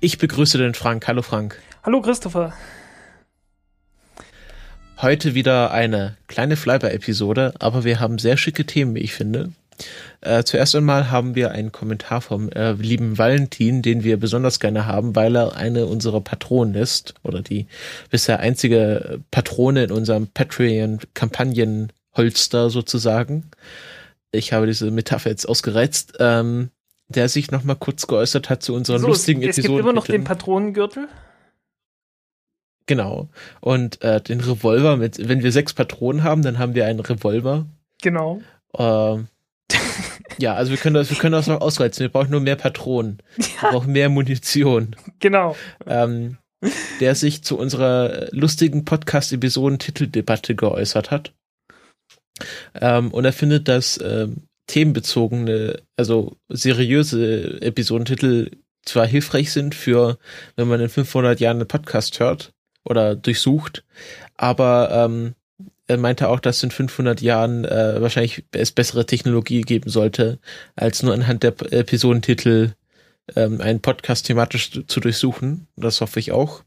Ich begrüße den Frank. Hallo Frank. Hallo Christopher. Heute wieder eine kleine Flyby-Episode, aber wir haben sehr schicke Themen, wie ich finde. Äh, zuerst einmal haben wir einen Kommentar vom äh, lieben Valentin, den wir besonders gerne haben, weil er eine unserer Patronen ist oder die bisher einzige Patrone in unserem Patreon-Kampagnen-Holster sozusagen. Ich habe diese Metapher jetzt ausgereizt. Ähm, der sich noch mal kurz geäußert hat zu unserer So, lustigen es, es Episode. gibt immer noch den Patronengürtel. Genau. Und äh, den Revolver mit, wenn wir sechs Patronen haben, dann haben wir einen Revolver. Genau. Ähm, ja, also wir können das, wir können das noch ausreizen. Wir brauchen nur mehr Patronen. Wir brauchen mehr Munition. Genau. Ähm, der sich zu unserer lustigen Podcast-Episoden-Titeldebatte geäußert hat. Ähm, und er findet, dass ähm, themenbezogene, also seriöse Episodentitel zwar hilfreich sind für, wenn man in 500 Jahren einen Podcast hört oder durchsucht, aber ähm, er meinte auch, dass in 500 Jahren äh, wahrscheinlich es bessere Technologie geben sollte, als nur anhand der Episodentitel ähm, einen Podcast thematisch zu- durchsuchen. Das hoffe ich auch.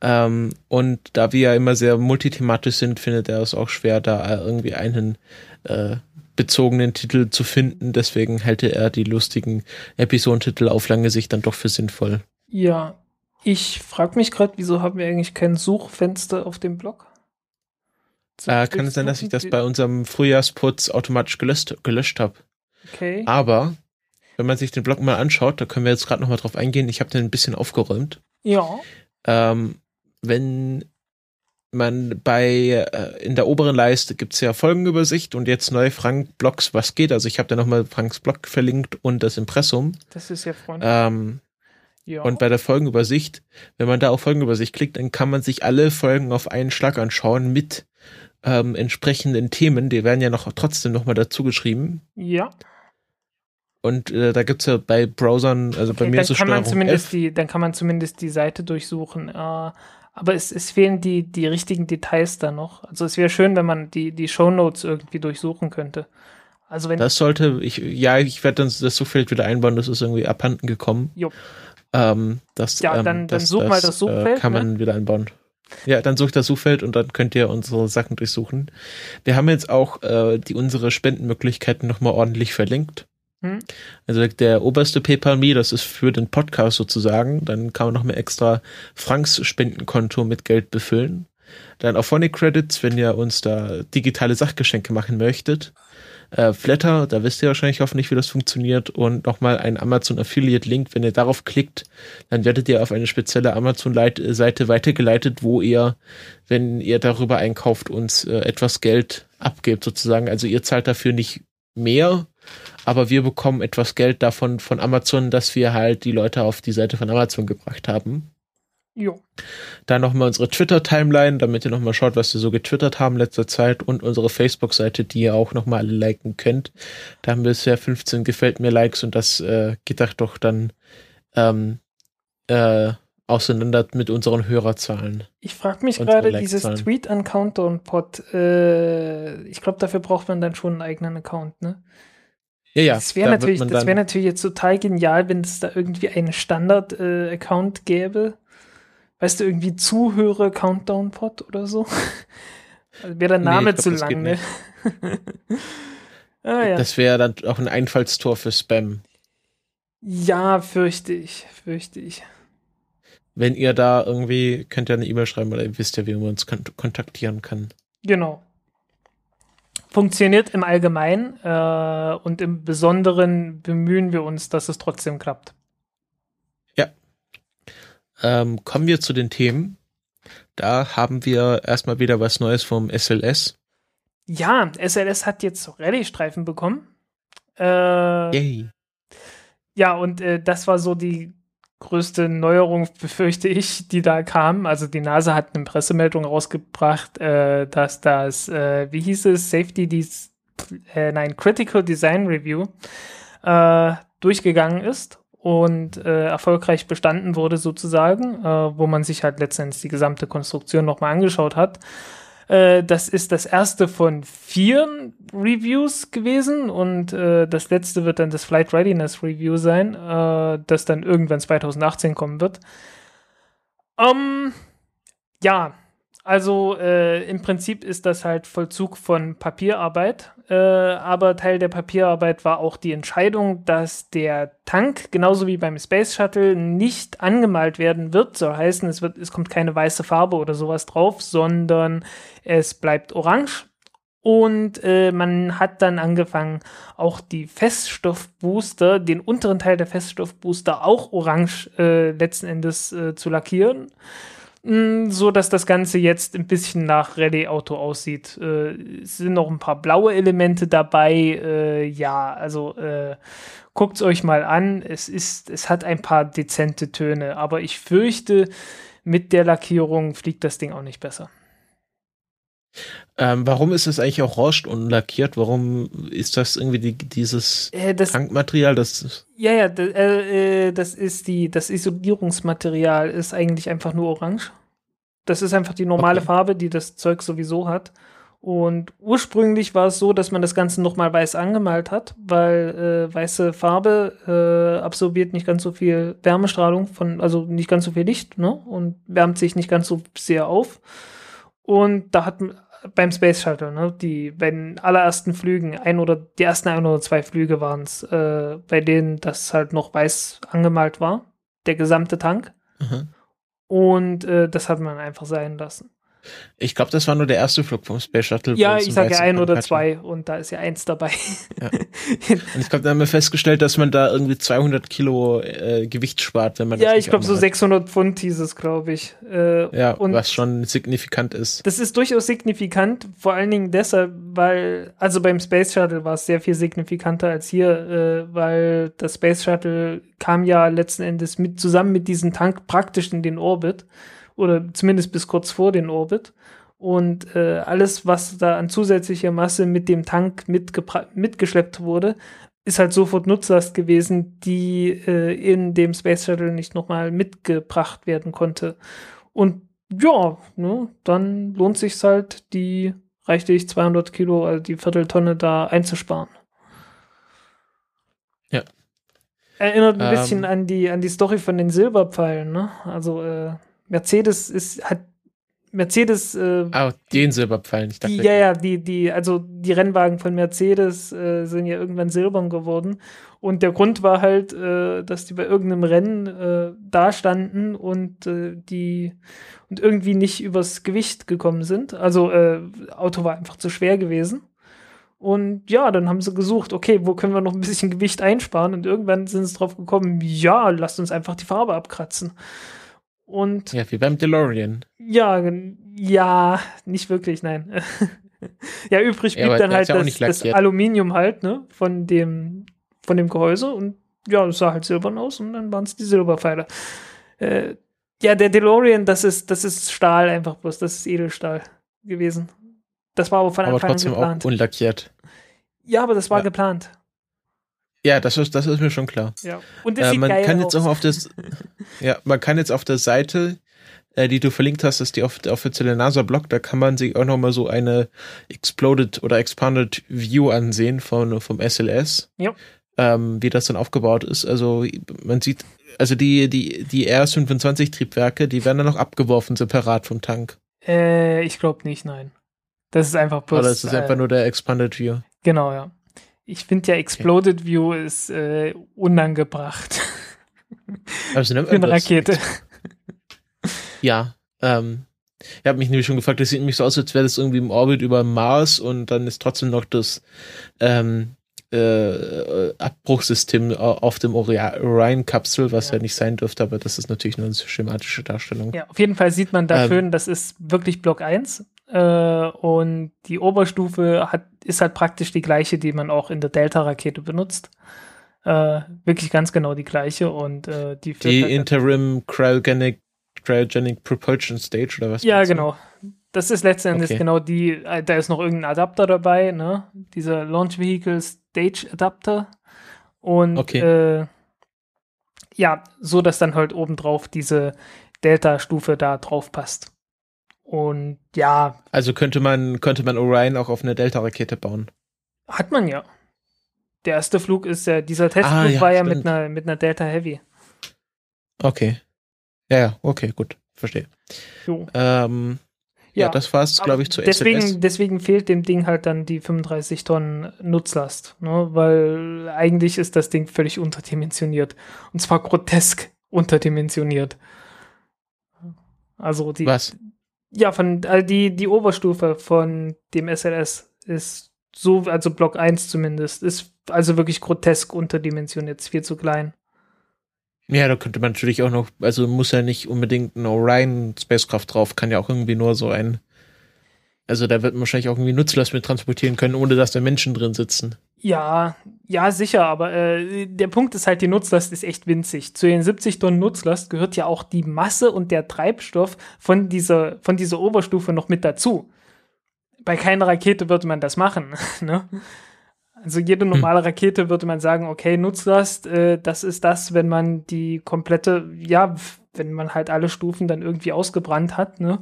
Ähm, und da wir ja immer sehr multithematisch sind, findet er es auch schwer, da irgendwie einen äh, bezogenen Titel zu finden. Deswegen hätte er die lustigen Episodentitel auf lange Sicht dann doch für sinnvoll. Ja. Ich frage mich gerade, wieso haben wir eigentlich kein Suchfenster auf dem Blog? Äh, kann es sein, dass ich das bei unserem Frühjahrsputz automatisch gelöscht, gelöscht habe. Okay. Aber wenn man sich den Blog mal anschaut, da können wir jetzt gerade noch mal drauf eingehen. Ich habe den ein bisschen aufgeräumt. Ja. Ähm, wenn man bei äh, in der oberen Leiste gibt's ja Folgenübersicht und jetzt neu Frank Blogs, was geht. Also ich habe da nochmal Franks Blog verlinkt und das Impressum. Das ist ja freundlich. Ähm, ja. und bei der Folgenübersicht, wenn man da auf Folgenübersicht klickt, dann kann man sich alle Folgen auf einen Schlag anschauen mit ähm, entsprechenden Themen. Die werden ja noch trotzdem nochmal dazu geschrieben. ja. Und äh, da gibt's ja bei Browsern, also bei Okay, mir dann ist es kann man zumindest F. die, dann kann man zumindest die Seite durchsuchen. Äh, aber es, es fehlen die, die richtigen Details da noch. Also es wäre schön, wenn man die, die Shownotes irgendwie durchsuchen könnte. Also wenn Das sollte, ich, ja, ich werde dann das Suchfeld wieder einbauen, das ist irgendwie abhanden gekommen. Jo. Ähm, das, Ja, ähm, dann- dann such mal das Äh, Suchfeld, kann ne? man wieder einbauen. Ja, dann sucht das Suchfeld und dann könnt ihr unsere Sachen durchsuchen. Wir haben jetzt auch äh, die unsere Spendenmöglichkeiten nochmal ordentlich verlinkt. Hm? Also der oberste PayPal Me, das ist für den Podcast sozusagen. Dann kann man noch mal extra Franks Spendenkonto mit Geld befüllen. Dann auf Phonic Credits, wenn ihr uns da digitale Sachgeschenke machen möchtet. Äh, Flatter, da wisst ihr wahrscheinlich hoffentlich, wie das funktioniert. Und nochmal ein Amazon Affiliate Link. Wenn ihr darauf klickt, dann werdet ihr auf eine spezielle Amazon-Seite weitergeleitet, wo ihr, wenn ihr darüber einkauft, uns äh, etwas Geld abgebt sozusagen. Also ihr zahlt dafür nicht mehr, aber wir bekommen etwas Geld davon von Amazon, dass wir halt die Leute auf die Seite von Amazon gebracht haben. jo. Dann nochmal unsere Twitter-Timeline, damit ihr nochmal schaut, was wir so getwittert haben in letzter Zeit und unsere Facebook-Seite, die ihr auch nochmal alle liken könnt. Da haben wir bisher 15 gefällt mir Likes und das äh, geht doch doch dann ähm, äh, auseinander mit unseren Hörerzahlen. Ich frage mich gerade, dieses. Tweet an Countdown Pod, äh, ich glaube, dafür braucht man dann schon einen eigenen Account, ne? Ja, ja. das wäre da natürlich, das wäre natürlich jetzt total genial, wenn es da irgendwie einen Standard-Account gäbe. Weißt du, irgendwie Zuhörer Countdown Pod oder so. Also wäre der Nee, Name ich glaub, zu lang, ne? ah, ja. Das wäre dann auch ein Einfallstor für Spam. ja, fürchte ich, fürchte ich. Wenn ihr da irgendwie, könnt ihr eine E-Mail schreiben oder ihr wisst ja, wie man uns kon kontaktieren kann. Genau. Funktioniert im Allgemeinen äh, und im Besonderen bemühen wir uns, dass es trotzdem klappt. Ähm, kommen wir zu den Themen. Da haben wir erstmal wieder was Neues vom SLS. Ja, SLS hat jetzt Rallye-Streifen bekommen. Äh, Yay. Ja, und äh, das war so die größte Neuerung, befürchte ich, die da kam. Also die NASA hat eine Pressemeldung rausgebracht, äh, dass das, äh, wie hieß es, Safety, Des äh, nein, Critical Design Review äh, durchgegangen ist und äh, erfolgreich bestanden wurde sozusagen, äh, wo man sich halt letztendlich die gesamte Konstruktion nochmal angeschaut hat. Äh, das ist das erste von vier Reviews gewesen und äh, das letzte wird dann das Flight Readiness Review sein, äh, das dann irgendwann 2018 kommen wird. Ähm, ja, also äh, im Prinzip ist das halt Vollzug von Papierarbeit, äh, aber Teil der Papierarbeit war auch die Entscheidung, dass der Tank, genauso wie beim Space Shuttle, nicht angemalt werden wird. Soll heißen, es, wird, es kommt keine weiße Farbe oder sowas drauf, sondern es bleibt orange. Und äh, man hat dann angefangen, auch die Feststoffbooster, den unteren Teil der Feststoffbooster auch orange äh, letzten Endes äh, zu lackieren So dass das Ganze jetzt ein bisschen nach Rallye-Auto aussieht. Äh, es sind noch ein paar blaue Elemente dabei. Äh, ja, also äh, guckt es euch mal an. Es ist, es hat ein paar dezente Töne, aber ich fürchte, mit der Lackierung fliegt das Ding auch nicht besser. Ähm, warum ist es eigentlich orange und lackiert? Warum ist das irgendwie die, dieses äh, das, Tankmaterial? Das ja, ja, äh, äh, das ist die, das Isolierungsmaterial ist eigentlich einfach nur orange. Das ist einfach die normale okay. Farbe, die das Zeug sowieso hat. Und ursprünglich war es so, dass man das Ganze nochmal weiß angemalt hat, weil äh, weiße Farbe äh, absorbiert nicht ganz so viel Wärmestrahlung von, also nicht ganz so viel Licht, ne? Und wärmt sich nicht ganz so sehr auf. Und da hat beim Space Shuttle, ne, die bei den allerersten Flügen, ein oder die ersten ein oder zwei Flüge waren es, äh, bei denen das halt noch weiß angemalt war, der gesamte Tank. Mhm. Und äh, das hat man einfach sein lassen. Ich glaube, das war nur der erste Flug vom Space Shuttle. Ja, ich sage ja ein oder zwei und da ist ja eins dabei. Ja. Und ich glaube, da haben wir festgestellt, dass man da irgendwie 200 Kilo äh, Gewicht spart, wenn man Ja, ich glaube, so 600 Pfund hieß es, glaube ich. Äh, ja, und was schon signifikant ist. Das ist durchaus signifikant, vor allen Dingen deshalb, weil, also beim Space Shuttle war es sehr viel signifikanter als hier, äh, weil das Space Shuttle kam ja letzten Endes mit zusammen mit diesem Tank praktisch in den Orbit oder zumindest bis kurz vor den Orbit. Und äh, alles, was da an zusätzlicher Masse mit dem Tank mitgeschleppt wurde, ist halt sofort Nutzlast gewesen, die äh, in dem Space Shuttle nicht nochmal mitgebracht werden konnte. Und ja, ne, dann lohnt sich halt, die reichlich 200 Kilo, also die Vierteltonne da einzusparen. Ja. Erinnert ein ähm, bisschen an die, an die Story von den Silberpfeilen, ne? Also, äh, Mercedes ist, hat Mercedes. Äh, ah, den Silberpfeilen, ich dachte. Die, ja, ja, die, die, also die Rennwagen von Mercedes äh, sind ja irgendwann silbern geworden. Und der Grund war halt, äh, dass die bei irgendeinem Rennen äh, da standen und äh, die und irgendwie nicht übers Gewicht gekommen sind. Also äh, Auto war einfach zu schwer gewesen. Und ja, dann haben sie gesucht, okay, wo können wir noch ein bisschen Gewicht einsparen? Und irgendwann sind sie drauf gekommen, ja, lasst uns einfach die Farbe abkratzen. Und ja, wie beim DeLorean. Ja, ja, nicht wirklich, nein. ja, übrig blieb ja, dann halt ja das, das, Aluminium halt, ne, von dem, von dem Gehäuse und ja, es sah halt silbern aus und dann waren es die Silberpfeile. Äh, ja, der DeLorean, das ist, das ist Stahl einfach bloß, das ist Edelstahl gewesen. Das war aber von Anfang an geplant. Auch unlackiert. Ja, aber das war ja. geplant. Ja, das ist, das ist mir schon klar. Ja. Und das äh, man kann jetzt auch auf das, ja, man kann jetzt auf der Seite, äh, die du verlinkt hast, ist die, off der offizielle NASA-Blog, da kann man sich auch nochmal so eine Exploded oder Expanded View ansehen von, vom SLS. Ja. Ähm, wie das dann aufgebaut ist. Also man sieht, also die, die, die RS-25-Triebwerke, die werden dann noch abgeworfen, separat vom Tank. Äh, ich glaube nicht, nein. Das ist einfach bloß. Oder ist das äh, einfach nur der Expanded View? Genau, ja. Ich finde ja Exploded okay. View ist äh, unangebracht. Also Für eine Rakete. Ja, ähm, ich habe mich nämlich schon gefragt, das sieht nämlich so aus, als wäre das irgendwie im Orbit über Mars und dann ist trotzdem noch das ähm, äh, Abbruchssystem auf dem Orion-Kapsel, was ja. ja. nicht sein dürfte, aber das ist natürlich nur eine schematische Darstellung. Ja, auf jeden Fall sieht man da ähm, schön, das ist wirklich Block 1 äh, und die Oberstufe hat, ist halt praktisch die gleiche, die man auch in der Delta-Rakete benutzt. Äh, wirklich ganz genau die gleiche und äh, die Die halt Interim Cryogenic, Cryogenic Propulsion Stage oder was? Ja, genau. Das ist letztendlich okay. genau die, äh, da ist noch irgendein Adapter dabei, ne? Dieser Launch Vehicle Stage Adapter. Und okay. äh, ja, so dass dann halt obendrauf diese Delta-Stufe da drauf passt. Und ja. Also könnte man, könnte man Orion auch auf eine Delta-Rakete bauen. Hat man ja. Der erste Flug ist ja, dieser Testflug ah, ja, war ja mit einer, mit einer Delta Heavy. Okay. Ja, ja, okay, gut. Verstehe. Ähm, ja, ja, das war's, glaube ich, zu deswegen, SLS. Deswegen fehlt dem Ding halt dann die 35 Tonnen Nutzlast, ne? weil eigentlich ist das Ding völlig unterdimensioniert. Und zwar grotesk unterdimensioniert. Also die. Was? Ja, von also die, die Oberstufe von dem SLS ist so, also Block 1 zumindest, ist also wirklich grotesk unterdimensioniert, ist viel zu klein. Ja, da könnte man natürlich auch noch, also muss ja nicht unbedingt ein Orion Spacecraft drauf, kann ja auch irgendwie nur so ein, also da wird man wahrscheinlich auch irgendwie Nutzlast mit transportieren können, ohne dass da Menschen drin sitzen. Ja, ja, sicher, aber äh, der Punkt ist halt, die Nutzlast ist echt winzig. Zu den 70 Tonnen Nutzlast gehört ja auch die Masse und der Treibstoff von dieser, von dieser Oberstufe noch mit dazu. Bei keiner Rakete würde man das machen, ne? Also jede hm. normale Rakete würde man sagen, okay, Nutzlast, äh, das ist das, wenn man die komplette, ja, wenn man halt alle Stufen dann irgendwie ausgebrannt hat, ne?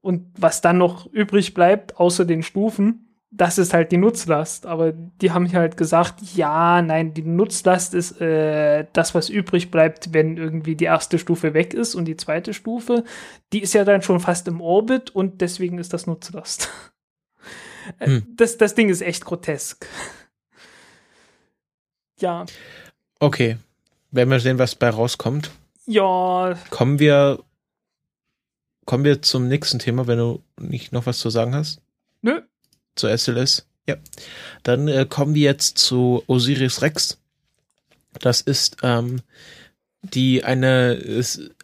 Und was dann noch übrig bleibt, außer den Stufen, das ist halt die Nutzlast. Aber die haben halt gesagt, ja, nein, die Nutzlast ist äh, das, was übrig bleibt, wenn irgendwie die erste Stufe weg ist und die zweite Stufe, die ist ja dann schon fast im Orbit und deswegen ist das Nutzlast. Äh, hm. Das, das Ding ist echt grotesk. ja. Okay. Werden wir sehen, was bei rauskommt. Ja. Kommen wir, kommen wir zum nächsten Thema, wenn du nicht noch was zu sagen hast? Zu SLS? Ja. Dann äh, kommen wir jetzt zu Osiris Rex. Das ist ähm, die eine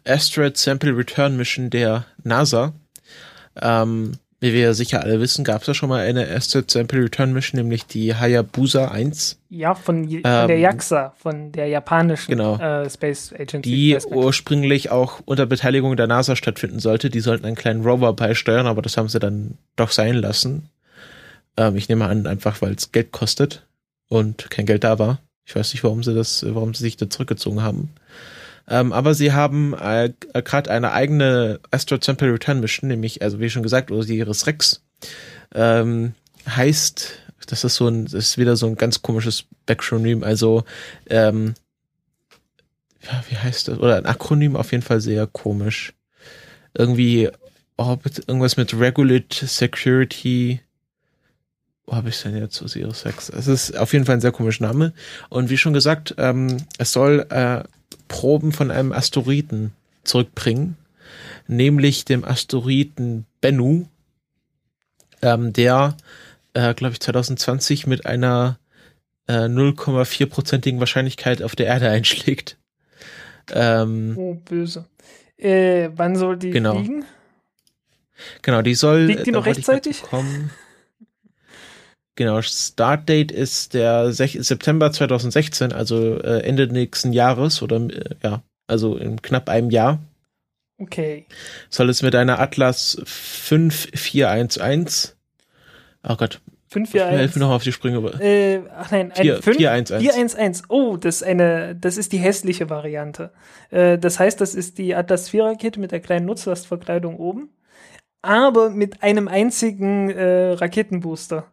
Asteroid Sample Return Mission der NASA. Ähm, wie wir sicher alle wissen, gab es ja schon mal eine erste Sample Return Mission, nämlich die Hayabusa 1. Ja, von, von ähm, der JAXA, von der japanischen genau, äh, Space Agency. Die ursprünglich auch unter Beteiligung der NASA stattfinden sollte. Die sollten einen kleinen Rover beisteuern, aber das haben sie dann doch sein lassen. Ähm, ich nehme an, einfach weil es Geld kostet und kein Geld da war. Ich weiß nicht, warum sie das, warum sie sich da zurückgezogen haben. Ähm, aber sie haben äh, gerade eine eigene Astro Sample Return Mission, nämlich, also wie schon gesagt, Osiris Rex. Ähm, heißt, das ist so ein, das ist wieder so ein ganz komisches Backronym, also ähm, ja, wie heißt das? Oder ein Akronym auf jeden Fall sehr komisch. Irgendwie Orbit, irgendwas mit Regulate Security. Wo habe ich denn jetzt Osiris Rex? Es ist auf jeden Fall ein sehr komischer Name. Und wie schon gesagt, ähm, es soll äh, Proben von einem Asteroiden zurückbringen, nämlich dem Asteroiden Bennu, ähm, der, äh, glaube ich, 2020 mit einer äh, 0,4-prozentigen Wahrscheinlichkeit auf der Erde einschlägt. Ähm, oh, böse. Äh, wann soll die genau. fliegen? Genau, die soll. Liegt die noch rechtzeitig? Kommen. Genau, Startdate ist der September 2016, also äh, Ende nächsten Jahres oder äh, ja, also in knapp einem Jahr. Okay. Soll es mit einer Atlas 5411 Oh Gott. 541. Helfen noch auf die Sprünge. Äh, ach nein, 4, 411. 411. Oh, das ist eine, das ist die hässliche Variante. Äh, das heißt, das ist die Atlas 4 Rakete mit der kleinen Nutzlastverkleidung oben, aber mit einem einzigen äh, Raketenbooster.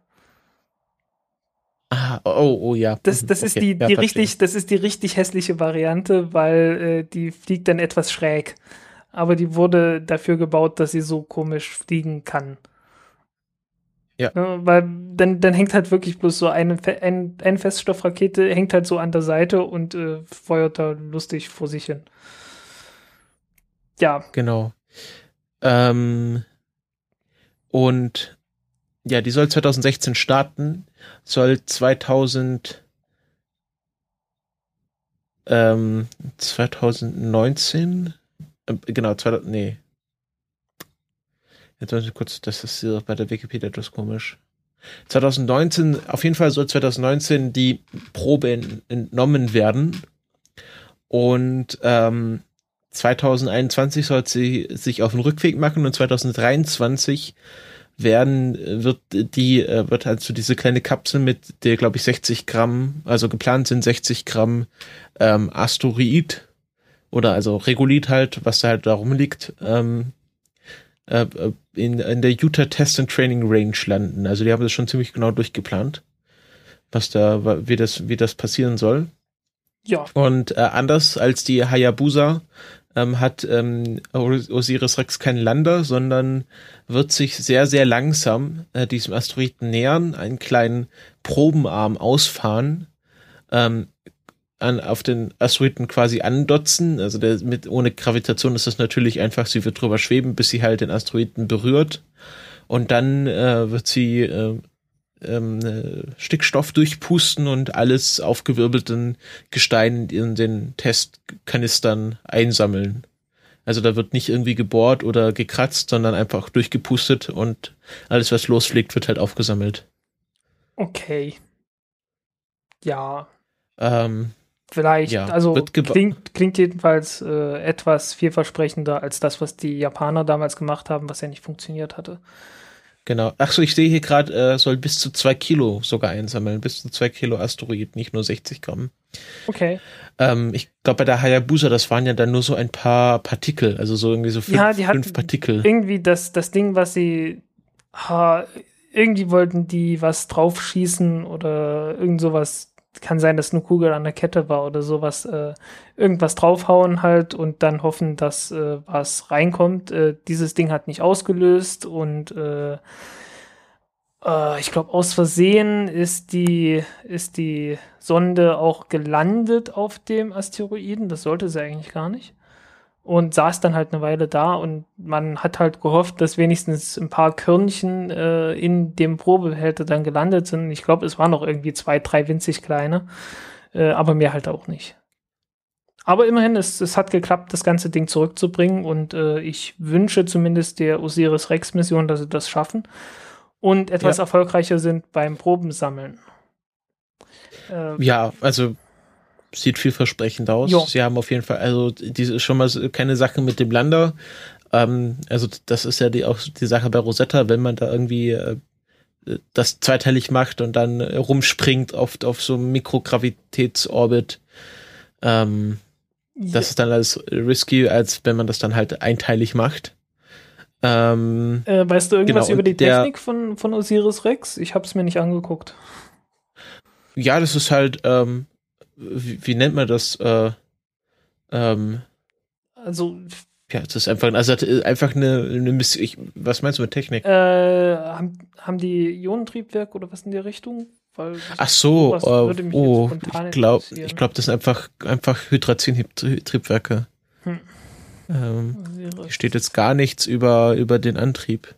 Ah, oh, oh ja. Das, das okay. ist die, die ja, richtig, das ist die richtig hässliche Variante, weil äh, die fliegt dann etwas schräg. Aber die wurde dafür gebaut, dass sie so komisch fliegen kann. Ja. ja weil dann, dann hängt halt wirklich bloß so eine, ein, eine Feststoffrakete, hängt halt so an der Seite und äh, feuert da lustig vor sich hin. Ja. Genau. Ähm, und ja, die soll 2016 starten, soll 2000 ähm, 2019 äh, genau, 2000, nee. Jetzt ich kurz, das ist hier bei der Wikipedia etwas komisch. 2019, auf jeden Fall soll 2019 die Probe entnommen werden. Und ähm, 2021 soll sie sich auf den Rückweg machen und 2023 werden, wird die, äh, wird also diese kleine Kapsel mit der, glaube ich, 60 Gramm, also geplant sind 60 Gramm ähm, Asteroid oder also Regolith halt, was da halt da rumliegt, ähm, äh, äh, in, in der Utah Test and Training Range landen. Also die haben das schon ziemlich genau durchgeplant, was da, wie das, wie das passieren soll. Ja. Und äh, anders als die Hayabusa ähm, hat ähm, Osiris Rex keinen Lander, sondern wird sich sehr, sehr langsam äh, diesem Asteroiden nähern, einen kleinen Probenarm ausfahren, ähm, an, auf den Asteroiden quasi andotzen. Also der, mit, ohne Gravitation ist das natürlich einfach, sie wird drüber schweben, bis sie halt den Asteroiden berührt. Und dann äh, wird sie äh, ähm, äh, Stickstoff durchpusten und alles aufgewirbelten Gestein in den Testkanistern einsammeln. Also da wird nicht irgendwie gebohrt oder gekratzt, sondern einfach durchgepustet und alles, was losfliegt, wird halt aufgesammelt. Okay. Ja. Ähm, Vielleicht, ja, also klingt, klingt jedenfalls äh, etwas vielversprechender als das, was die Japaner damals gemacht haben, was ja nicht funktioniert hatte. Genau. Achso, ich sehe hier gerade, äh, soll bis zu zwei Kilo sogar einsammeln. Bis zu zwei Kilo Asteroid, nicht nur 60 Gramm. Okay. Ähm, ich glaube, bei der Hayabusa, das waren ja dann nur so ein paar Partikel, also so irgendwie so fünf, ja, die fünf Partikel. Irgendwie das, das Ding, was sie. Ha, irgendwie wollten die was draufschießen oder irgend sowas kann sein, dass eine Kugel an der Kette war oder sowas, äh, irgendwas draufhauen halt und dann hoffen, dass äh, was reinkommt. Äh, dieses Ding hat nicht ausgelöst und äh, äh, ich glaube, aus Versehen ist die, ist die Sonde auch gelandet auf dem Asteroiden. Das sollte sie eigentlich gar nicht und saß dann halt eine Weile da und man hat halt gehofft, dass wenigstens ein paar Körnchen äh, in dem Probehälter dann gelandet sind. Ich glaube, es waren noch irgendwie zwei, drei winzig kleine, äh, aber mehr halt auch nicht. Aber immerhin, es, es hat geklappt, das ganze Ding zurückzubringen und äh, ich wünsche zumindest der Osiris Rex Mission, dass sie das schaffen und etwas ja. erfolgreicher sind beim Probensammeln. Äh, ja, also sieht vielversprechend aus. Jo. Sie haben auf jeden Fall, also diese ist schon mal keine Sache mit dem Lander. Ähm, also das ist ja die, auch die Sache bei Rosetta, wenn man da irgendwie äh, das zweiteilig macht und dann rumspringt auf, auf so einem Mikrogravitätsorbit. Ähm, ja. Das ist dann alles risky, als wenn man das dann halt einteilig macht. Ähm, äh, weißt du irgendwas genau, über die Technik der, von, von Osiris Rex? Ich habe es mir nicht angeguckt. Ja, das ist halt ähm, wie, wie nennt man das? Äh, ähm, also ja, das ist einfach, also einfach eine, eine Mission. Ich, was meinst du mit Technik? Äh, haben, haben die Ionentriebwerke oder was in der Richtung? Weil Ach so, uh, oh, ich glaube, ich glaube, das sind einfach, einfach Hydrazin-Triebwerke. Hm. Ähm, hier steht jetzt gar nichts über, über den Antrieb.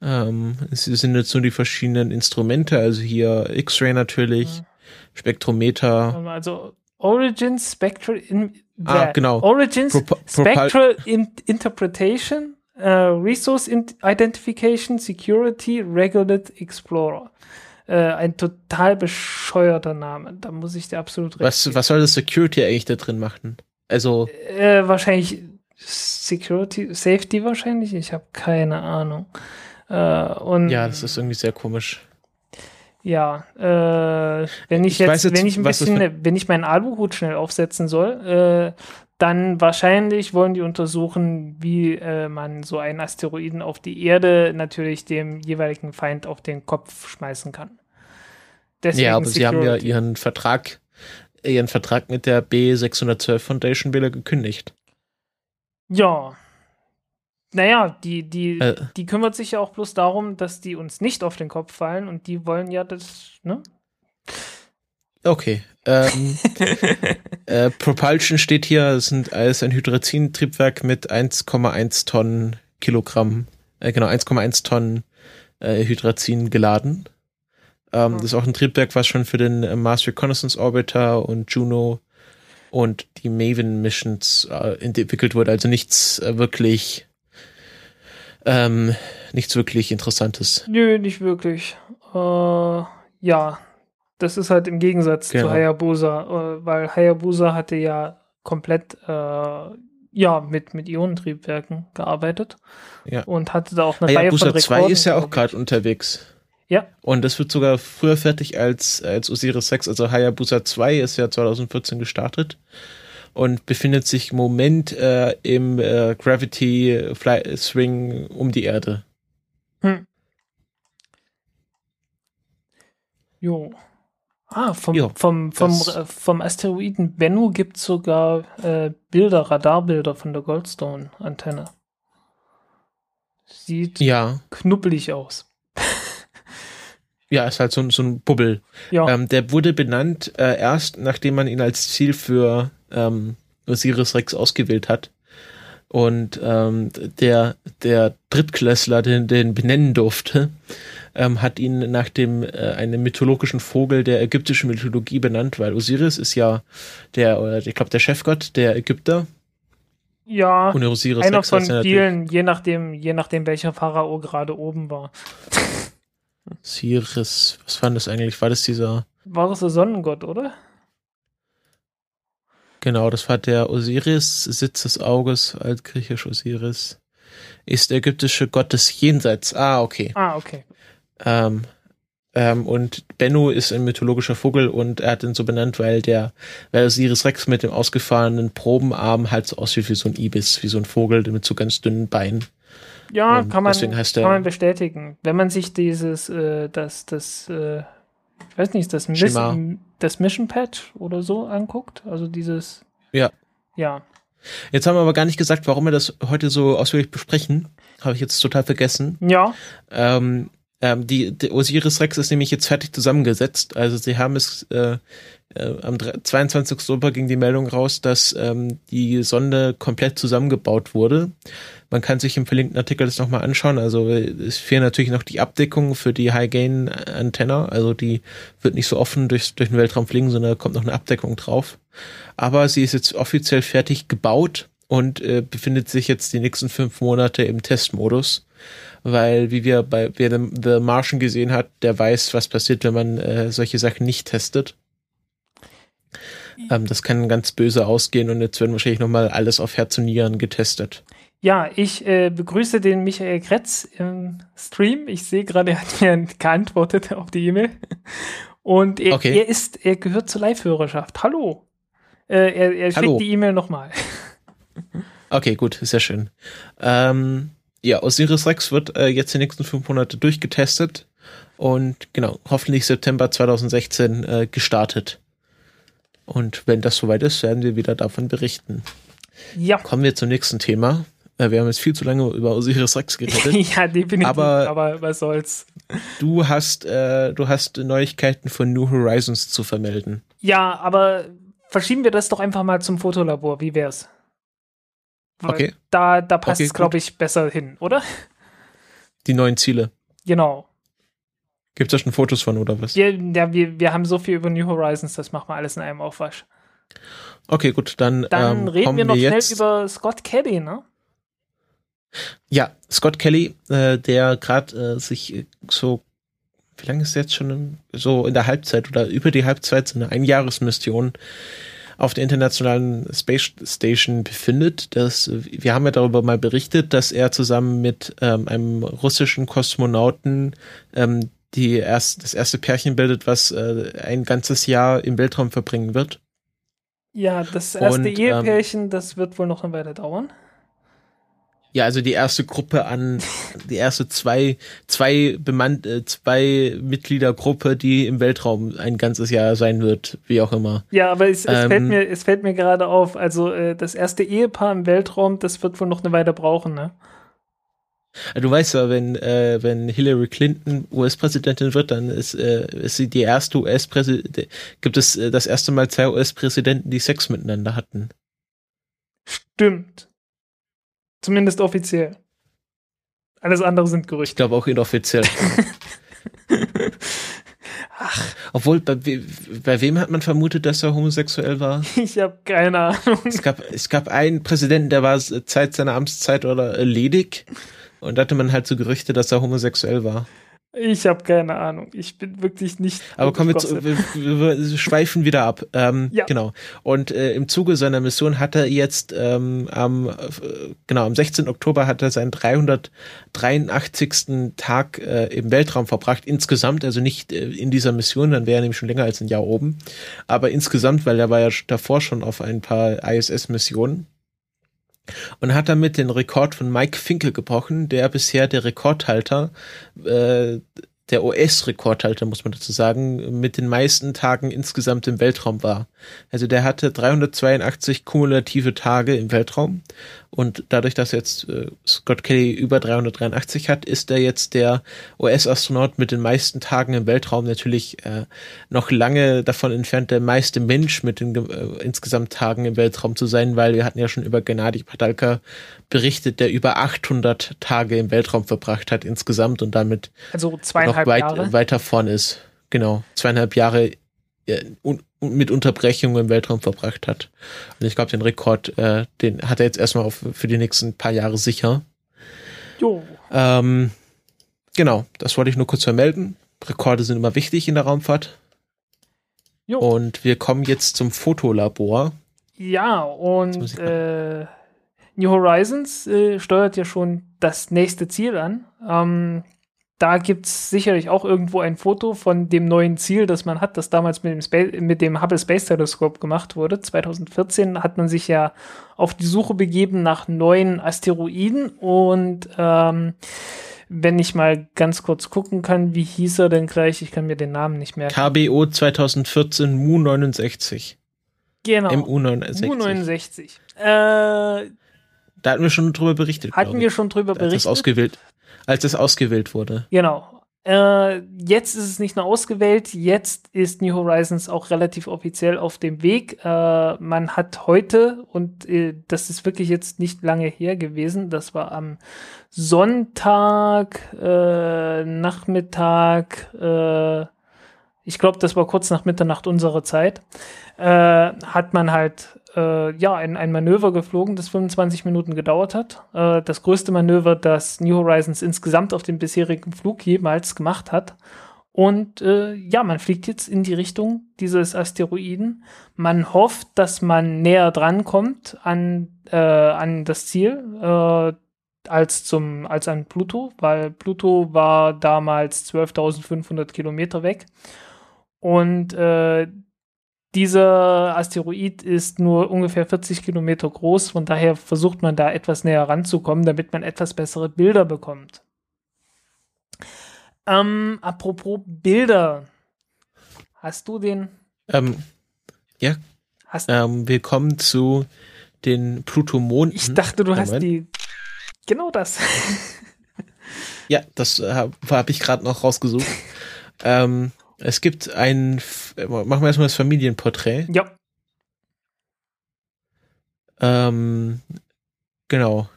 Ähm, es sind jetzt nur die verschiedenen Instrumente, also hier X-Ray natürlich. Hm. Spektrometer. Also Origins Spectral in, ah, genau. Origins Pro Spectral in Interpretation, uh, Resource Identification, Security, Regulated Explorer. Uh, ein total bescheuerter Name. Da muss ich dir absolut recht. Was, was soll das Security eigentlich da drin machen? Also. Uh, wahrscheinlich Security, Safety wahrscheinlich. Ich habe keine Ahnung. und ja, das ist irgendwie sehr komisch. Ja, äh, wenn ich, ich jetzt, jetzt, wenn ich ein bisschen, wenn ich meinen Aluhut schnell aufsetzen soll, äh, dann wahrscheinlich wollen die untersuchen, wie äh, man so einen Asteroiden auf die Erde natürlich dem jeweiligen Feind auf den Kopf schmeißen kann. Deswegen ja, aber Security. sie haben ja ihren Vertrag, ihren Vertrag mit der B612 Foundation wieder gekündigt. Ja, naja, die, die, äh. die kümmert sich ja auch bloß darum, dass die uns nicht auf den Kopf fallen und die wollen ja das, ne? Okay. Ähm, äh, Propulsion steht hier, es sind alles ein Hydrazin-Triebwerk mit 1,1 Tonnen Kilogramm, äh, genau, 1,1 Tonnen äh, Hydrazin geladen. Ähm, mhm. Das ist auch ein Triebwerk, was schon für den äh, Mars Reconnaissance Orbiter und Juno und die Maven Missions äh, entwickelt wurde. Also nichts äh, wirklich ähm, nichts wirklich Interessantes. Nö, nicht wirklich. Äh, ja, das ist halt im Gegensatz Genau. zu Hayabusa, äh, weil Hayabusa hatte ja komplett äh, ja, mit, mit Ionentriebwerken gearbeitet Ja. und hatte da auch eine Reihe Hayabusa von 2 Rekorden. ist ja auch gerade unterwegs. Ja, Und das wird sogar früher fertig als, als Osiris 6. Also Hayabusa 2 ist ja 2014 gestartet und befindet sich im Moment äh, im äh, Gravity Fly Swing um die Erde. jo. Ah, vom, Jo, vom, vom, äh, vom Asteroiden Bennu gibt es sogar äh, Bilder, Radarbilder von der Goldstone-Antenne. Sieht Ja, knubbelig aus. ja, ist halt so, ein- so ein Bubbel. Ja, Ähm, der wurde benannt äh, erst, nachdem man ihn als Ziel für ähm, Osiris Rex ausgewählt hat. Und ähm, der, der Drittklässler, den, den benennen durfte, ähm, hat ihn nach dem äh, einem mythologischen Vogel der ägyptischen Mythologie benannt, weil Osiris ist ja der, oder ich glaube, der Chefgott der Ägypter. ja. Und Osiris Einer Rex von ja vielen, je nachdem, je nachdem, welcher Pharao gerade oben war. Osiris, was war das eigentlich? War das dieser, War es der Sonnengott, oder? Genau, das war der Osiris, Sitz des Auges, altgriechisch Osiris, ist der ägyptische Gott des Jenseits. Ah, okay. Ah, okay. Ähm, ähm, und Bennu ist ein mythologischer Vogel und er hat ihn so benannt, weil der, weil Osiris Rex mit dem ausgefahrenen Probenarm halt so aussieht wie so ein Ibis, wie so ein Vogel mit so ganz dünnen Beinen. Ja, Und kann man, kann man bestätigen. Wenn man sich dieses, äh, das, das, äh, ich weiß nicht, das, Miss, das Mission Patch oder so anguckt, also dieses, Ja. ja, Jetzt haben wir aber gar nicht gesagt, warum wir das heute so ausführlich besprechen. Habe ich jetzt total vergessen. ja, Ähm, ähm, die, die Osiris Rex ist nämlich jetzt fertig zusammengesetzt. Also sie haben es äh, äh, am 3 22. Oktober ging die Meldung raus, dass ähm, die Sonde komplett zusammengebaut wurde. Man kann sich im verlinkten Artikel das nochmal anschauen. Also es fehlen natürlich noch die Abdeckung für die High-Gain-Antenne. Also die wird nicht so offen durch, durch den Weltraum fliegen, sondern da kommt noch eine Abdeckung drauf. Aber sie ist jetzt offiziell fertig gebaut und äh, befindet sich jetzt die nächsten fünf Monate im Testmodus weil wie wir bei wer The The Martian gesehen hat, der weiß, was passiert, wenn man äh, solche Sachen nicht testet. Ähm, das kann ganz böse ausgehen und jetzt werden wahrscheinlich nochmal alles auf Herz und Nieren getestet. ja, ich äh, begrüße den Michael Kretz im Stream. Ich sehe gerade, er hat mir geantwortet auf die E-Mail. Und er, Okay. er ist, er gehört zur Live-Hörerschaft. Hallo. Äh, er er Hallo. schickt die E-Mail nochmal. Okay, gut, sehr schön. Ähm, ja, Osiris Rex wird äh, jetzt die nächsten fünf Monate durchgetestet und genau, hoffentlich September 2016 äh, gestartet. Und wenn das soweit ist, werden wir wieder davon berichten. Ja. Kommen wir zum nächsten Thema. Äh, wir haben jetzt viel zu lange über Osiris Rex geredet. ja, definitiv. Aber- aber was soll's. Du hast, äh, du hast Neuigkeiten von New Horizons zu vermelden. Ja, aber verschieben wir das doch einfach mal zum Fotolabor. Wie wär's? Weil Okay. Da, da passt Okay, es, glaube ich, besser hin, oder? Die neuen Ziele. Genau. Gibt es da schon Fotos von oder was? Wir, ja, wir, wir haben so viel über New Horizons, das machen wir alles in einem Aufwasch. Okay, gut, dann, Dann ähm, reden kommen wir noch schnell jetzt. über Scott Kelly, ne? Ja, Scott Kelly, äh, der gerade äh, sich äh, so, wie lange ist der jetzt schon im, so in der Halbzeit oder über die Halbzeit so eine Einjahresmission auf der internationalen Space Station befindet. Das, äh, wir haben ja darüber mal berichtet, dass er zusammen mit ähm, einem russischen Kosmonauten ähm, die erst, das erste Pärchen bildet, was äh, ein ganzes Jahr im Weltraum verbringen wird. Ja, das erste Und, ähm, Ehepärchen, das wird wohl noch eine Weile dauern. Ja, also die erste Gruppe an, die erste zwei, zwei bemannt, äh, zwei Mitgliedergruppe, die im Weltraum ein ganzes Jahr sein wird, wie auch immer. Ja, aber es, es, Ähm, fällt, mir, es fällt mir gerade auf, also äh, das erste Ehepaar im Weltraum, das wird wohl noch eine Weile brauchen, ne? Du weißt ja, wenn, äh, wenn Hillary Clinton US-Präsidentin wird, dann ist, äh, ist sie die erste US-Präsidentin, gibt es äh, das erste Mal zwei US-Präsidenten, die Sex miteinander hatten. Stimmt. Zumindest offiziell. Alles andere sind Ich Gerüchte. glaube auch inoffiziell. Ach, Obwohl, bei, bei wem hat man vermutet, dass er homosexuell war? ich habe keine Ahnung. Es gab, es gab einen Präsidenten, der war seit seiner Amtszeit oder äh, ledig Und da hatte man halt so Gerüchte, dass er homosexuell war. Ich habe keine Ahnung. Ich bin wirklich nicht. Aber kommen wir, zu, wir, wir, schweifen wieder ab. Ähm, ja. Genau. Und äh, im Zuge seiner Mission hat er jetzt ähm, am äh, genau am 16. Oktober hat er seinen 383. Tag äh, im Weltraum verbracht. Insgesamt, also nicht äh, in dieser Mission, dann wäre er nämlich schon länger als ein Jahr oben. Aber insgesamt, weil er war ja davor schon auf ein paar ISS-Missionen und hat damit den Rekord von Mike Finkel gebrochen, der bisher der Rekordhalter äh, der OS-Rekordhalter, muss man dazu sagen, mit den meisten Tagen insgesamt im Weltraum war. Also der hatte 382 kumulative Tage im Weltraum und dadurch, dass jetzt äh, Scott Kelly über 383 hat, ist er jetzt der US-Astronaut mit den meisten Tagen im Weltraum natürlich äh, noch lange davon entfernt, der meiste Mensch mit den äh, insgesamt Tagen im Weltraum zu sein, weil wir hatten ja schon über Gennady Padalka berichtet, der über 800 Tage im Weltraum verbracht hat insgesamt und damit also noch weit, Jahre. weiter vorn ist. Genau, zweieinhalb Jahre ja, mit Unterbrechungen im Weltraum verbracht hat. Und ich glaube, den Rekord, äh, den hat er jetzt erstmal auf, für die nächsten paar Jahre sicher. Jo. Ähm, genau, das wollte ich nur kurz vermelden. Rekorde sind immer wichtig in der Raumfahrt. Jo. Und wir kommen jetzt zum Fotolabor. Ja, und äh, New Horizons äh, steuert ja schon das nächste Ziel an. Ähm, da gibt es sicherlich auch irgendwo ein Foto von dem neuen Ziel, das man hat, das damals mit dem, Space, mit dem Hubble Space Telescope gemacht wurde. 2014 hat man sich ja auf die Suche begeben nach neuen Asteroiden und ähm, wenn ich mal ganz kurz gucken kann, wie hieß er denn gleich? Ich kann mir den Namen nicht merken. KBO 2014 Mu 69. Genau. MU 69. Mu 69. Äh, da hatten wir schon drüber berichtet. Hatten wir schon drüber berichtet. Es ausgewählt, als es ausgewählt wurde. Genau. Äh, jetzt ist es nicht nur ausgewählt, jetzt ist New Horizons auch relativ offiziell auf dem Weg. Äh, man hat heute, und äh, das ist wirklich jetzt nicht lange her gewesen, das war am Sonntag, äh, Nachmittag, äh, ich glaube, das war kurz nach Mitternacht unserer Zeit, äh, hat man halt äh, ja, ein, ein Manöver geflogen, das 25 Minuten gedauert hat. Äh, das größte Manöver, das New Horizons insgesamt auf dem bisherigen Flug jemals gemacht hat. Und äh, ja, man fliegt jetzt in die Richtung dieses Asteroiden. Man hofft, dass man näher dran kommt an, äh, an das Ziel äh, als, zum, als an Pluto, weil Pluto war damals 12.500 Kilometer weg. Und äh, dieser Asteroid ist nur ungefähr 40 Kilometer groß, von daher versucht man da etwas näher ranzukommen, damit man etwas bessere Bilder bekommt. Ähm, apropos Bilder. Hast du den? Ähm, ja. Hast ähm, wir kommen zu den Plutomonden. Ich dachte, du Moment. hast die. Genau das. ja, das äh, habe hab ich gerade noch rausgesucht. ähm, es gibt ein, machen wir erstmal das Familienporträt. Ja. Ähm, genau.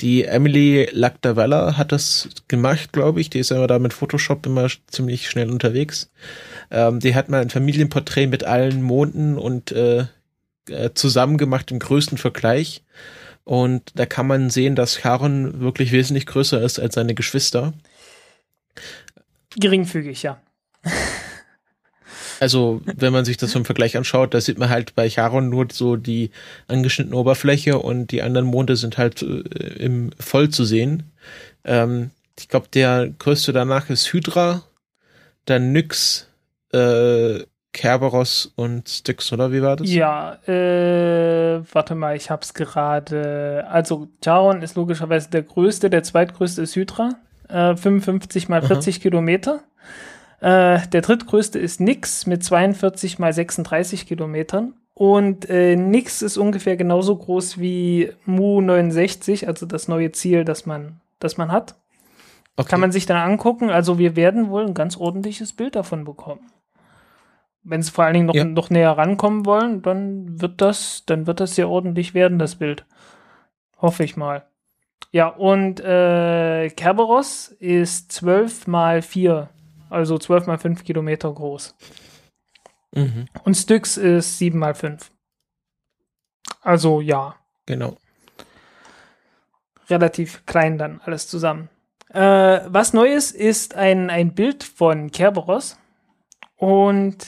Die Emily Lactavella hat das gemacht, glaube ich. Die ist aber da mit Photoshop immer ziemlich schnell unterwegs. Ähm, die hat mal ein Familienporträt mit allen Monden und äh, äh, zusammen gemacht im größten Vergleich. Und da kann man sehen, dass Charon wirklich wesentlich größer ist als seine Geschwister. Geringfügig, ja. Also, wenn man sich das im Vergleich anschaut, da sieht man halt bei Charon nur so die angeschnittene Oberfläche und die anderen Monde sind halt äh, im voll zu sehen. Ähm, ich glaube, der größte danach ist Hydra, dann Nyx, äh, Kerberos und Styx, oder wie war das? Ja, äh, warte mal, ich hab's gerade. Also, Charon ist logischerweise der größte, der zweitgrößte ist Hydra. Äh, 55 mal 40 Aha. Kilometer. Äh, der drittgrößte ist Nix mit 42 mal 36 Kilometern. Und äh, Nix ist ungefähr genauso groß wie Mu 69, also das neue Ziel, das man, das man hat. Okay. Kann man sich dann angucken. Also wir werden wohl ein ganz ordentliches Bild davon bekommen. Wenn sie vor allen Dingen noch, ja. noch näher rankommen wollen, dann wird das, dann wird das sehr ordentlich werden, das Bild. Hoffe ich mal. Ja, und äh, Kerberos ist 12 mal 4 also 12 mal 5 Kilometer groß. Mhm. Und Styx ist 7 mal 5. Also ja. Genau. relativ klein dann alles zusammen. Äh, was neu ist, ist ein, ein Bild von Kerberos. Und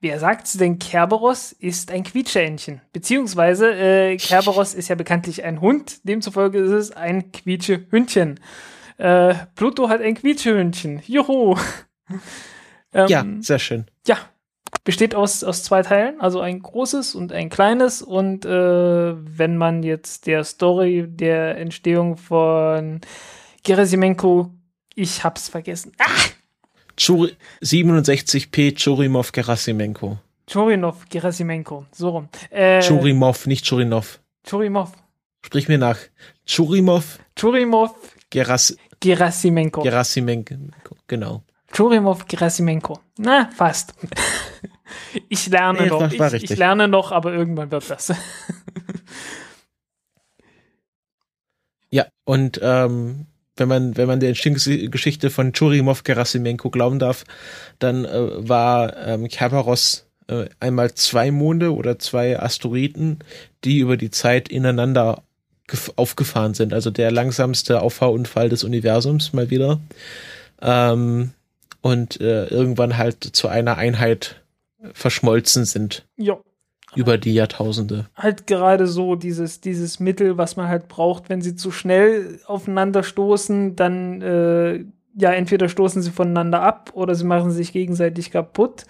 wer sagt's denn? Kerberos ist ein Quietscheentchen. Beziehungsweise äh, Kerberos ist ja bekanntlich ein Hund. Demzufolge ist es ein Quietschehündchen. Äh, Pluto hat ein Quietschehündchen. Juhu. ähm, ja, sehr schön. Ja, besteht aus, aus zwei Teilen, also ein großes und ein kleines. Und äh, wenn man jetzt der Story der Entstehung von Gerasimenko, ich hab's vergessen. Ah! 67p Churimov Gerasimenko. Churinov Gerasimenko, so rum. Äh, Churimov, nicht Churinov. Churimov. Sprich mir nach. Churimov. Churimov. Geras Gerasimenko. Gerasimenko, genau. Churimov Gerasimenko. Na, fast. Ich lerne nee, noch. Ich, ich, lerne noch, aber irgendwann wird das. ja, und ähm, wenn man, wenn man der Entstehungsgeschichte von Churimov Gerasimenko glauben darf, dann äh, war ähm, Kerberos äh, einmal zwei Monde oder zwei Asteroiden, die über die Zeit ineinander aufgefahren sind. Also der langsamste Auffahrunfall des Universums mal wieder. Ähm, und äh, irgendwann halt zu einer Einheit verschmolzen sind. Ja. Über die Jahrtausende. Halt gerade so dieses, dieses Mittel, was man halt braucht, wenn sie zu schnell aufeinander stoßen, dann äh, ja, entweder stoßen sie voneinander ab oder sie machen sich gegenseitig kaputt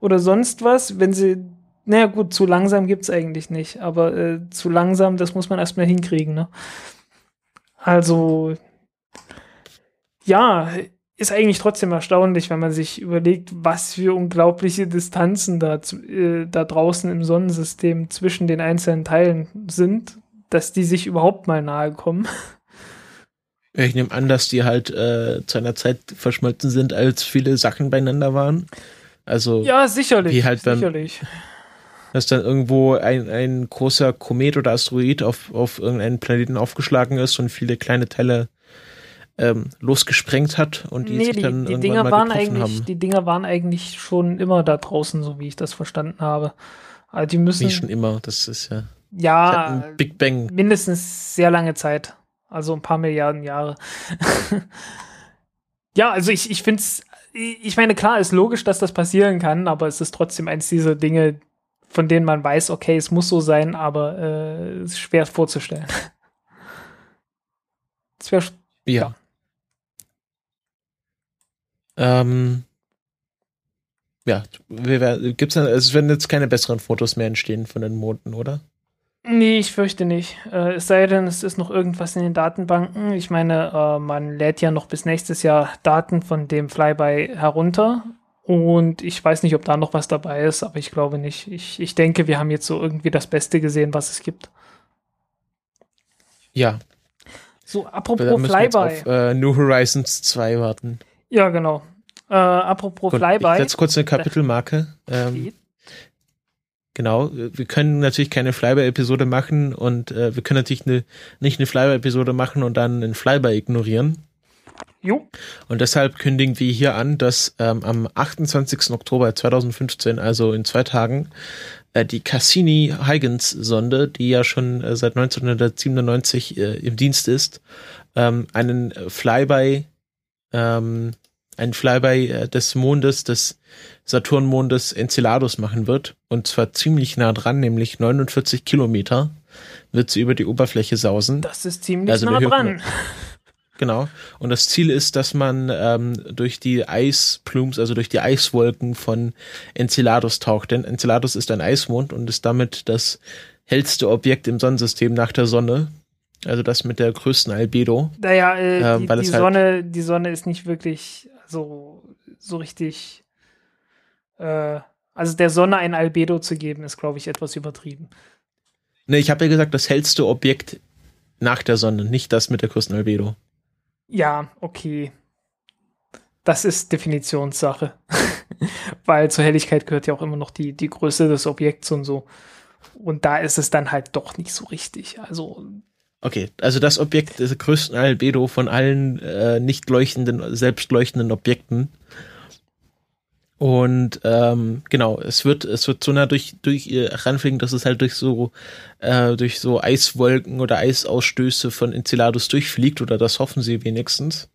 oder sonst was. Wenn sie, naja gut, zu langsam gibt's eigentlich nicht, aber äh, zu langsam, das muss man erstmal hinkriegen, ne? Also, ja, ist eigentlich trotzdem erstaunlich, wenn man sich überlegt, was für unglaubliche Distanzen da, äh, da draußen im Sonnensystem zwischen den einzelnen Teilen sind, dass die sich überhaupt mal nahe kommen. Ich nehme an, dass die halt äh, zu einer Zeit verschmolzen sind, als viele Sachen beieinander waren. Also ja, sicherlich. Wie halt beim, sicherlich. Dass dann irgendwo ein, ein großer Komet oder Asteroid auf, auf irgendeinen Planeten aufgeschlagen ist und viele kleine Teile ähm, losgesprengt hat und die nee, sich die, dann die irgendwann Dinger mal waren eigentlich, haben. Die Dinger waren eigentlich schon immer da draußen, so wie ich das verstanden habe. Also die müssen. Nicht schon immer, das ist ja. Ja, Big Bang. Mindestens sehr lange Zeit. Also ein paar Milliarden Jahre. ja, also ich, ich finde es, ich meine, klar, ist logisch, dass das passieren kann, aber es ist trotzdem eins dieser Dinge, von denen man weiß, okay, es muss so sein, aber äh, es ist schwer vorzustellen. Es wäre ja. ja. Ähm, ja, gibt's es werden jetzt keine besseren Fotos mehr entstehen von den Monden, oder? Nee, ich fürchte nicht. Äh, es sei denn, es ist noch irgendwas in den Datenbanken. Ich meine, äh, man lädt ja noch bis nächstes Jahr Daten von dem Flyby herunter. Und ich weiß nicht, ob da noch was dabei ist, aber ich glaube nicht. Ich, ich denke, wir haben jetzt so irgendwie das Beste gesehen, was es gibt. Ja. So, apropos Flyby. Auf, äh, New Horizons 2 warten. Ja, genau. Äh, apropos Gut, Flyby. Ich setze kurz eine Kapitelmarke. Ähm, genau, wir können natürlich keine Flyby-Episode machen und äh, wir können natürlich eine, nicht eine Flyby-Episode machen und dann einen Flyby ignorieren. Jo. Und deshalb kündigen wir hier an, dass ähm, am 28. Oktober 2015, also in zwei Tagen, äh, die Cassini-Huygens-Sonde, die ja schon äh, seit 1997 äh, im Dienst ist, ähm, einen Flyby ähm, ein Flyby äh, des Mondes, des Saturnmondes Enceladus machen wird. Und zwar ziemlich nah dran, nämlich 49 Kilometer wird sie über die Oberfläche sausen. Das ist ziemlich also nah dran. Genau. Und das Ziel ist, dass man ähm, durch die Eisplumes, also durch die Eiswolken von Enceladus taucht. Denn Enceladus ist ein Eismond und ist damit das hellste Objekt im Sonnensystem nach der Sonne. Also das mit der größten Albedo. Naja, äh, ähm, die, die halt Sonne, halt die Sonne ist nicht wirklich so, so richtig. Äh, also der Sonne ein Albedo zu geben, ist, glaube ich, etwas übertrieben. Ne, ich habe ja gesagt, das hellste Objekt nach der Sonne, nicht das mit der größten Albedo. Ja, okay. Das ist Definitionssache. Weil zur Helligkeit gehört ja auch immer noch die, die Größe des Objekts und so. Und da ist es dann halt doch nicht so richtig. Also Okay, also das Objekt des größten Albedo von allen äh, nicht leuchtenden, selbst leuchtenden Objekten. Und ähm, genau, es wird, es wird so nah durch, durch ihr ranfliegen, dass es halt durch so, äh, durch so Eiswolken oder Eisausstöße von Enceladus durchfliegt, oder das hoffen sie wenigstens.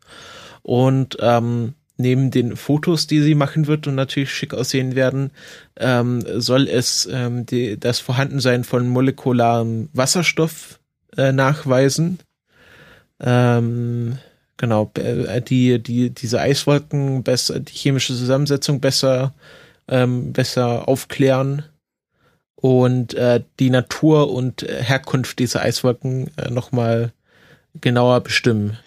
Und ähm, neben den Fotos, die sie machen wird und natürlich schick aussehen werden, ähm, soll es ähm, die, das Vorhandensein von molekularem Wasserstoff äh, nachweisen. Ähm, genau, äh, die, die, diese Eiswolken besser, die chemische Zusammensetzung besser, ähm, besser aufklären und äh, die Natur und Herkunft dieser Eiswolken äh, nochmal genauer bestimmen.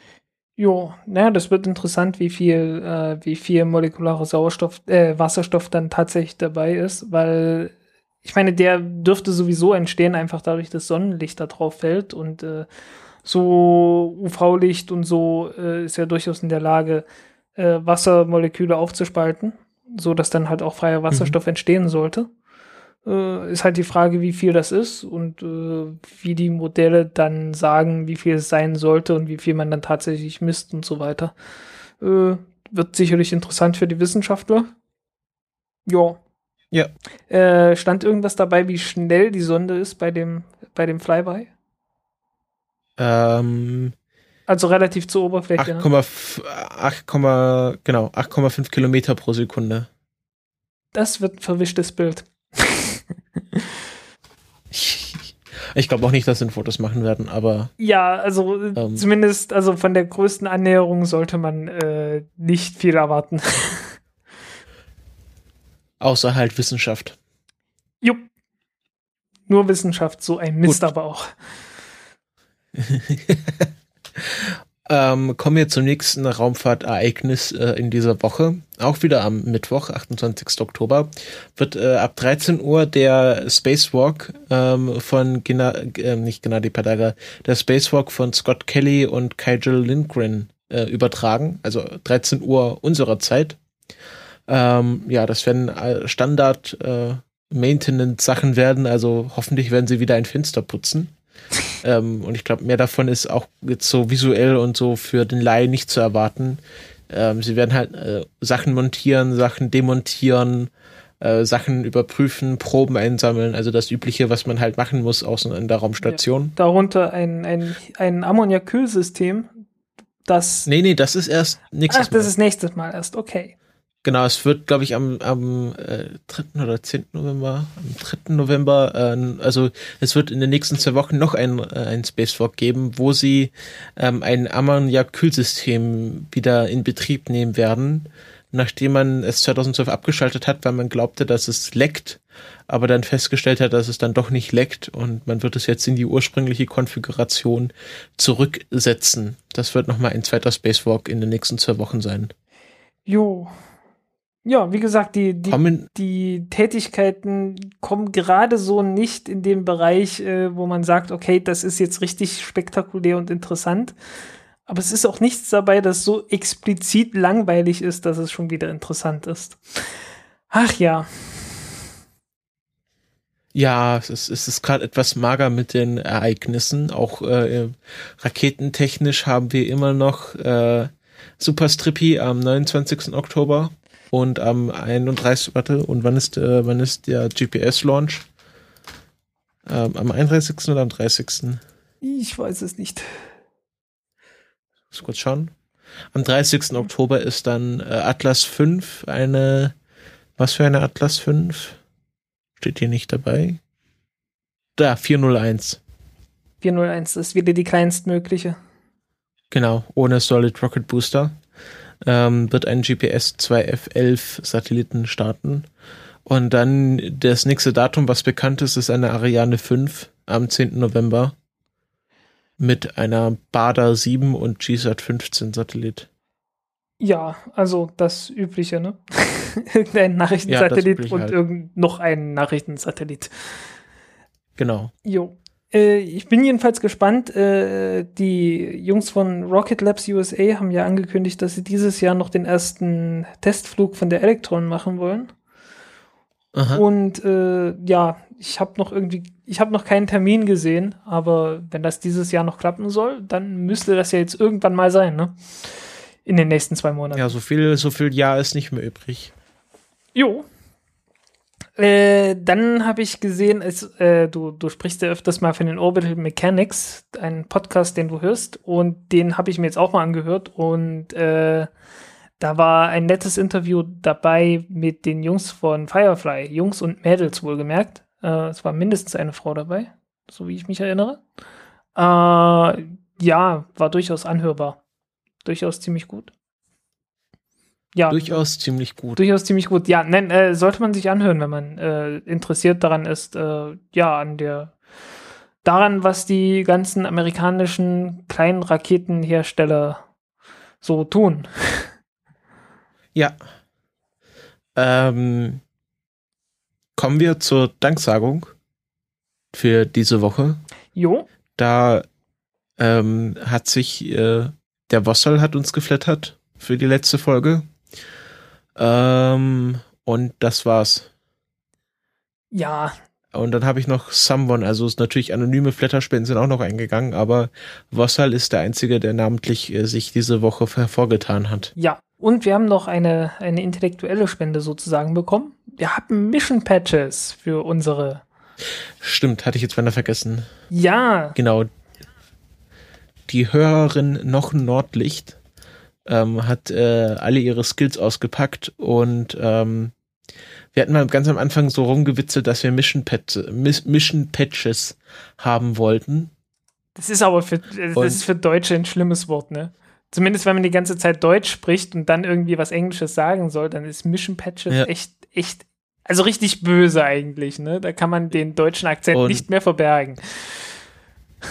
Jo, naja, das wird interessant, wie viel, äh, wie viel molekulare Sauerstoff, äh, Wasserstoff dann tatsächlich dabei ist, weil ich meine, der dürfte sowieso entstehen, einfach dadurch, dass Sonnenlicht da drauf fällt und äh, so UV-Licht und so äh, ist ja durchaus in der Lage, äh, Wassermoleküle aufzuspalten, so dass dann halt auch freier Wasserstoff mhm. entstehen sollte. Äh, ist halt die Frage, wie viel das ist und äh, wie die Modelle dann sagen, wie viel es sein sollte und wie viel man dann tatsächlich misst und so weiter. Äh, wird sicherlich interessant für die Wissenschaftler. Ja. Ja. Äh, stand irgendwas dabei, wie schnell die Sonde ist bei dem, bei dem Flyby? Ähm, also relativ zur Oberfläche. 8, ne? 8, genau, 8,5 Kilometer pro Sekunde. Das wird ein verwischtes Bild. ich glaube auch nicht, dass sie Fotos machen werden, aber. Ja, also ähm, zumindest, also von der größten Annäherung sollte man äh, nicht viel erwarten. Außer halt Wissenschaft. Jupp. Nur Wissenschaft, so ein Mist Gut. aber auch. ähm, kommen wir zum nächsten Raumfahrtereignis äh, in dieser Woche. Auch wieder am Mittwoch, 28. Oktober, wird äh, ab 13 Uhr der Spacewalk ähm, von Gena äh, nicht Gennady Padaga, der Spacewalk von Scott Kelly und Kygel Lindgren äh, übertragen. Also 13 Uhr unserer Zeit. Ähm, ja, das werden äh, Standard äh, Maintenance-Sachen werden, also hoffentlich werden sie wieder ein Fenster putzen ähm, und ich glaube, mehr davon ist auch jetzt so visuell und so für den Laien nicht zu erwarten. Ähm, sie werden halt äh, Sachen montieren, Sachen demontieren, äh, Sachen überprüfen, Proben einsammeln, also das Übliche, was man halt machen muss außen in der Raumstation. Ja, darunter ein, ein, ein Ammoniakkühlsystem, das. Nee, nee, das ist erst nächstes Ach, Mal. das ist nächstes Mal erst, okay. Genau, es wird, glaube ich, am, am äh, 3. oder 10. November, am 3. November, äh, also es wird in den nächsten zwei Wochen noch ein, äh, ein Spacewalk geben, wo sie ähm, ein Ammoniak-Kühlsystem wieder in Betrieb nehmen werden, nachdem man es 2012 abgeschaltet hat, weil man glaubte, dass es leckt, aber dann festgestellt hat, dass es dann doch nicht leckt und man wird es jetzt in die ursprüngliche Konfiguration zurücksetzen. Das wird nochmal ein zweiter Spacewalk in den nächsten zwei Wochen sein. Jo, ja, wie gesagt, die, die, die Tätigkeiten kommen gerade so nicht in den Bereich, äh, wo man sagt, okay, das ist jetzt richtig spektakulär und interessant. Aber es ist auch nichts dabei, das so explizit langweilig ist, dass es schon wieder interessant ist. Ach ja. Ja, es ist, es ist gerade etwas mager mit den Ereignissen. Auch äh, raketentechnisch haben wir immer noch äh, Super Strippy am 29. Oktober. Und am 31. Warte, und wann ist, äh, wann ist der GPS-Launch? Ähm, am 31. oder am 30.? Ich weiß es nicht. Muss kurz schauen. Am 30. Oktober ist dann äh, Atlas 5 eine. Was für eine Atlas 5? Steht hier nicht dabei. Da, 401. 401 ist wieder die kleinstmögliche. Genau, ohne Solid Rocket Booster ähm, wird ein GPS 2F11 Satelliten starten. Und dann das nächste Datum, was bekannt ist, ist eine Ariane 5 am 10. November mit einer Bada 7 und GSAT 15 Satellit. Ja, also das Übliche, ne? Irgendein Nachrichtensatellit ja, und halt. irgend noch ein Nachrichtensatellit. Genau. Jo. Äh, ich bin jedenfalls gespannt. Äh, die Jungs von Rocket Labs USA haben ja angekündigt, dass sie dieses Jahr noch den ersten Testflug von der Electron machen wollen. Aha. Und äh, ja, ich habe noch irgendwie, ich habe noch keinen Termin gesehen, aber wenn das dieses Jahr noch klappen soll, dann müsste das ja jetzt irgendwann mal sein, ne? In den nächsten zwei Monaten. Ja, so viel, so viel Jahr ist nicht mehr übrig. Jo. Äh, dann habe ich gesehen, es, äh, du, du sprichst ja öfters mal von den Orbital Mechanics, einen Podcast, den du hörst, und den habe ich mir jetzt auch mal angehört und äh, da war ein nettes Interview dabei mit den Jungs von Firefly, Jungs und Mädels wohlgemerkt. Äh, es war mindestens eine Frau dabei, so wie ich mich erinnere. Äh, ja, war durchaus anhörbar. Durchaus ziemlich gut. Ja. Durchaus ziemlich gut. Durchaus ziemlich gut. Ja, nein, äh, sollte man sich anhören, wenn man äh, interessiert daran ist, äh, ja, an der daran, was die ganzen amerikanischen kleinen Raketenhersteller so tun. Ja. Ähm, kommen wir zur Danksagung für diese Woche. Jo. Da ähm, hat sich äh, der Wossel hat uns geflattert für die letzte Folge. Ähm, und das war's. Ja. Und dann habe ich noch Someone, also ist natürlich anonyme Flatterspenden sind auch noch eingegangen, aber Vossal ist der Einzige, der namentlich äh, sich diese Woche hervorgetan hat. Ja, und wir haben noch eine, eine intellektuelle Spende sozusagen bekommen. Wir haben Mission Patches für unsere. Stimmt, hatte ich jetzt beinahe vergessen. Ja. Genau. Die Hörerin noch Nordlicht ähm, hat äh, alle ihre Skills ausgepackt und ähm, wir hatten mal ganz am Anfang so rumgewitzelt, dass wir Mission, Mission Patches haben wollten. Das ist aber für, das ist für Deutsche ein schlimmes Wort, ne? Zumindest wenn man die ganze Zeit Deutsch spricht und dann irgendwie was Englisches sagen soll, dann ist Mission Patches ja. echt, echt, also richtig böse eigentlich, ne? Da kann man den deutschen Akzent und nicht mehr verbergen.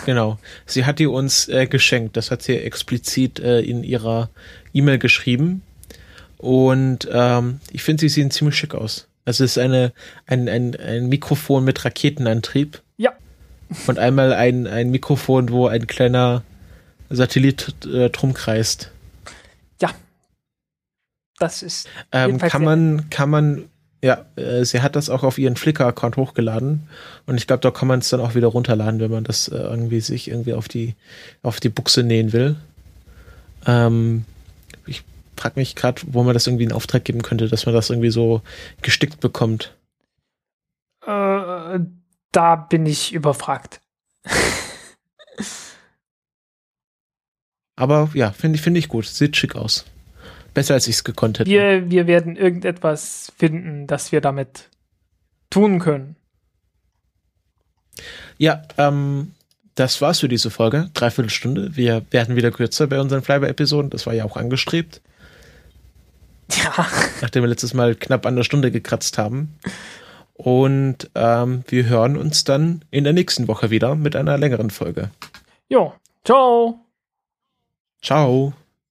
Genau. Sie hat die uns äh, geschenkt. Das hat sie explizit äh, in ihrer E-Mail geschrieben. Und ähm, ich finde, sie sehen ziemlich schick aus. Also es ist eine, ein, ein, ein Mikrofon mit Raketenantrieb. Ja. Und einmal ein, ein Mikrofon, wo ein kleiner Satellit äh, drum kreist. Ja. Das ist. Ähm, kann man, kann man ja, äh, sie hat das auch auf ihren Flickr-Account hochgeladen und ich glaube, da kann man es dann auch wieder runterladen, wenn man das äh, irgendwie sich irgendwie auf die auf die Buchse nähen will. Ähm, ich frage mich gerade, wo man das irgendwie in Auftrag geben könnte, dass man das irgendwie so gestickt bekommt. Äh, da bin ich überfragt. Aber ja, finde ich, finde ich gut. Sieht schick aus. Besser als ich es gekonnt hätte. Wir, wir werden irgendetwas finden, das wir damit tun können. Ja, ähm, das war's für diese Folge. Dreiviertel Stunde. Wir werden wieder kürzer bei unseren Flyby-Episoden. Das war ja auch angestrebt. Ja. Nachdem wir letztes Mal knapp an der Stunde gekratzt haben. Und ähm, wir hören uns dann in der nächsten Woche wieder mit einer längeren Folge. Jo, ciao. Ciao.